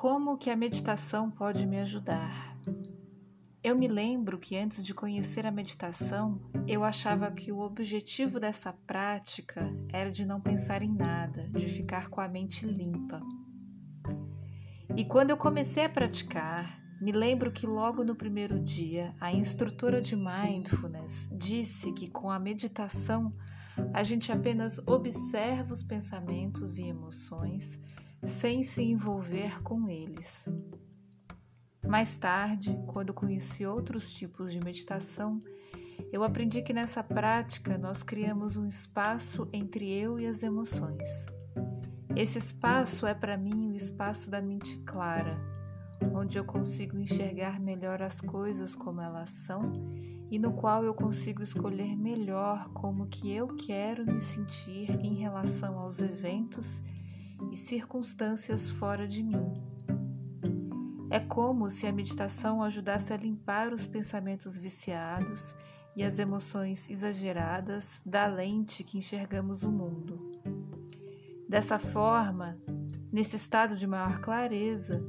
Como que a meditação pode me ajudar? Eu me lembro que antes de conhecer a meditação, eu achava que o objetivo dessa prática era de não pensar em nada, de ficar com a mente limpa. E quando eu comecei a praticar, me lembro que logo no primeiro dia, a instrutora de mindfulness disse que com a meditação a gente apenas observa os pensamentos e emoções sem se envolver com eles. Mais tarde, quando conheci outros tipos de meditação, eu aprendi que nessa prática nós criamos um espaço entre eu e as emoções. Esse espaço é para mim o espaço da mente clara, onde eu consigo enxergar melhor as coisas como elas são e no qual eu consigo escolher melhor como que eu quero me sentir em relação aos eventos e circunstâncias fora de mim. É como se a meditação ajudasse a limpar os pensamentos viciados e as emoções exageradas da lente que enxergamos o mundo. Dessa forma, nesse estado de maior clareza,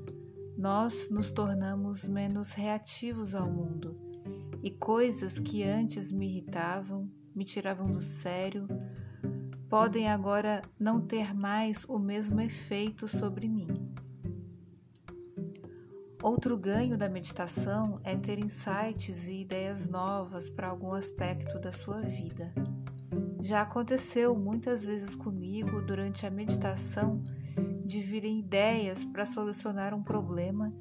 nós nos tornamos menos reativos ao mundo e coisas que antes me irritavam, me tiravam do sério, podem agora não ter mais o mesmo efeito sobre mim. Outro ganho da meditação é ter insights e ideias novas para algum aspecto da sua vida. Já aconteceu muitas vezes comigo durante a meditação de virem ideias para solucionar um problema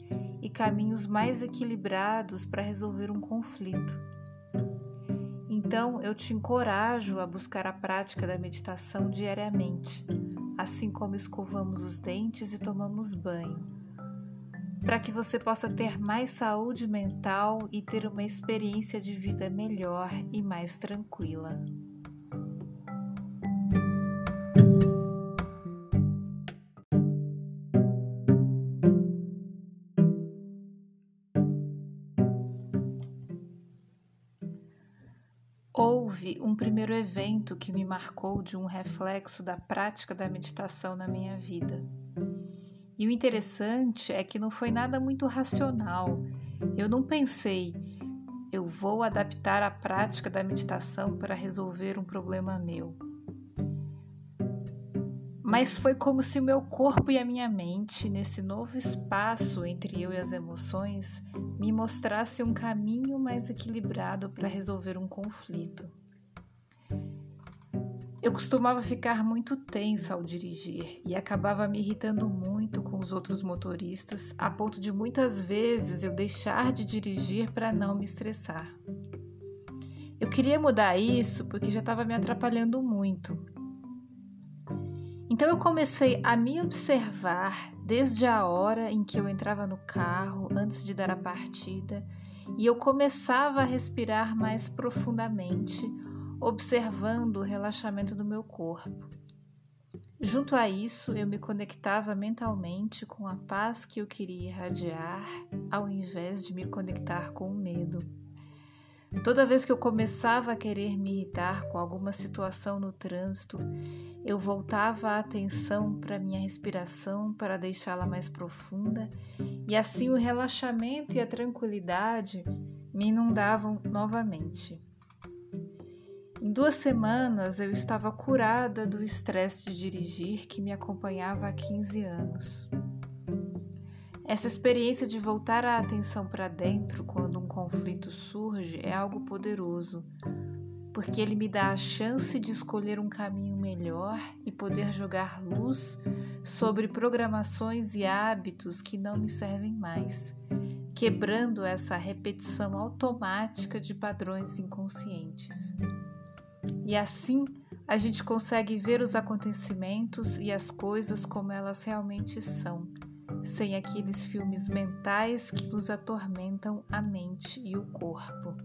e caminhos mais equilibrados para resolver um conflito. Então eu te encorajo a buscar a prática da meditação diariamente, assim como escovamos os dentes e tomamos banho para que você possa ter mais saúde mental e ter uma experiência de vida melhor e mais tranquila. Houve um primeiro evento que me marcou de um reflexo da prática da meditação na minha vida. E o interessante é que não foi nada muito racional. Eu não pensei, eu vou adaptar a prática da meditação para resolver um problema meu. Mas foi como se o meu corpo e a minha mente, nesse novo espaço entre eu e as emoções, me mostrasse um caminho mais equilibrado para resolver um conflito. Eu costumava ficar muito tensa ao dirigir e acabava me irritando muito com os outros motoristas, a ponto de muitas vezes eu deixar de dirigir para não me estressar. Eu queria mudar isso porque já estava me atrapalhando muito. Então eu comecei a me observar desde a hora em que eu entrava no carro antes de dar a partida e eu começava a respirar mais profundamente observando o relaxamento do meu corpo. Junto a isso, eu me conectava mentalmente com a paz que eu queria irradiar, ao invés de me conectar com o medo. Toda vez que eu começava a querer me irritar com alguma situação no trânsito, eu voltava a atenção para minha respiração para deixá-la mais profunda, e assim o relaxamento e a tranquilidade me inundavam novamente. Em duas semanas eu estava curada do estresse de dirigir que me acompanhava há 15 anos. Essa experiência de voltar a atenção para dentro quando um conflito surge é algo poderoso, porque ele me dá a chance de escolher um caminho melhor e poder jogar luz sobre programações e hábitos que não me servem mais, quebrando essa repetição automática de padrões inconscientes. E assim a gente consegue ver os acontecimentos e as coisas como elas realmente são, sem aqueles filmes mentais que nos atormentam a mente e o corpo.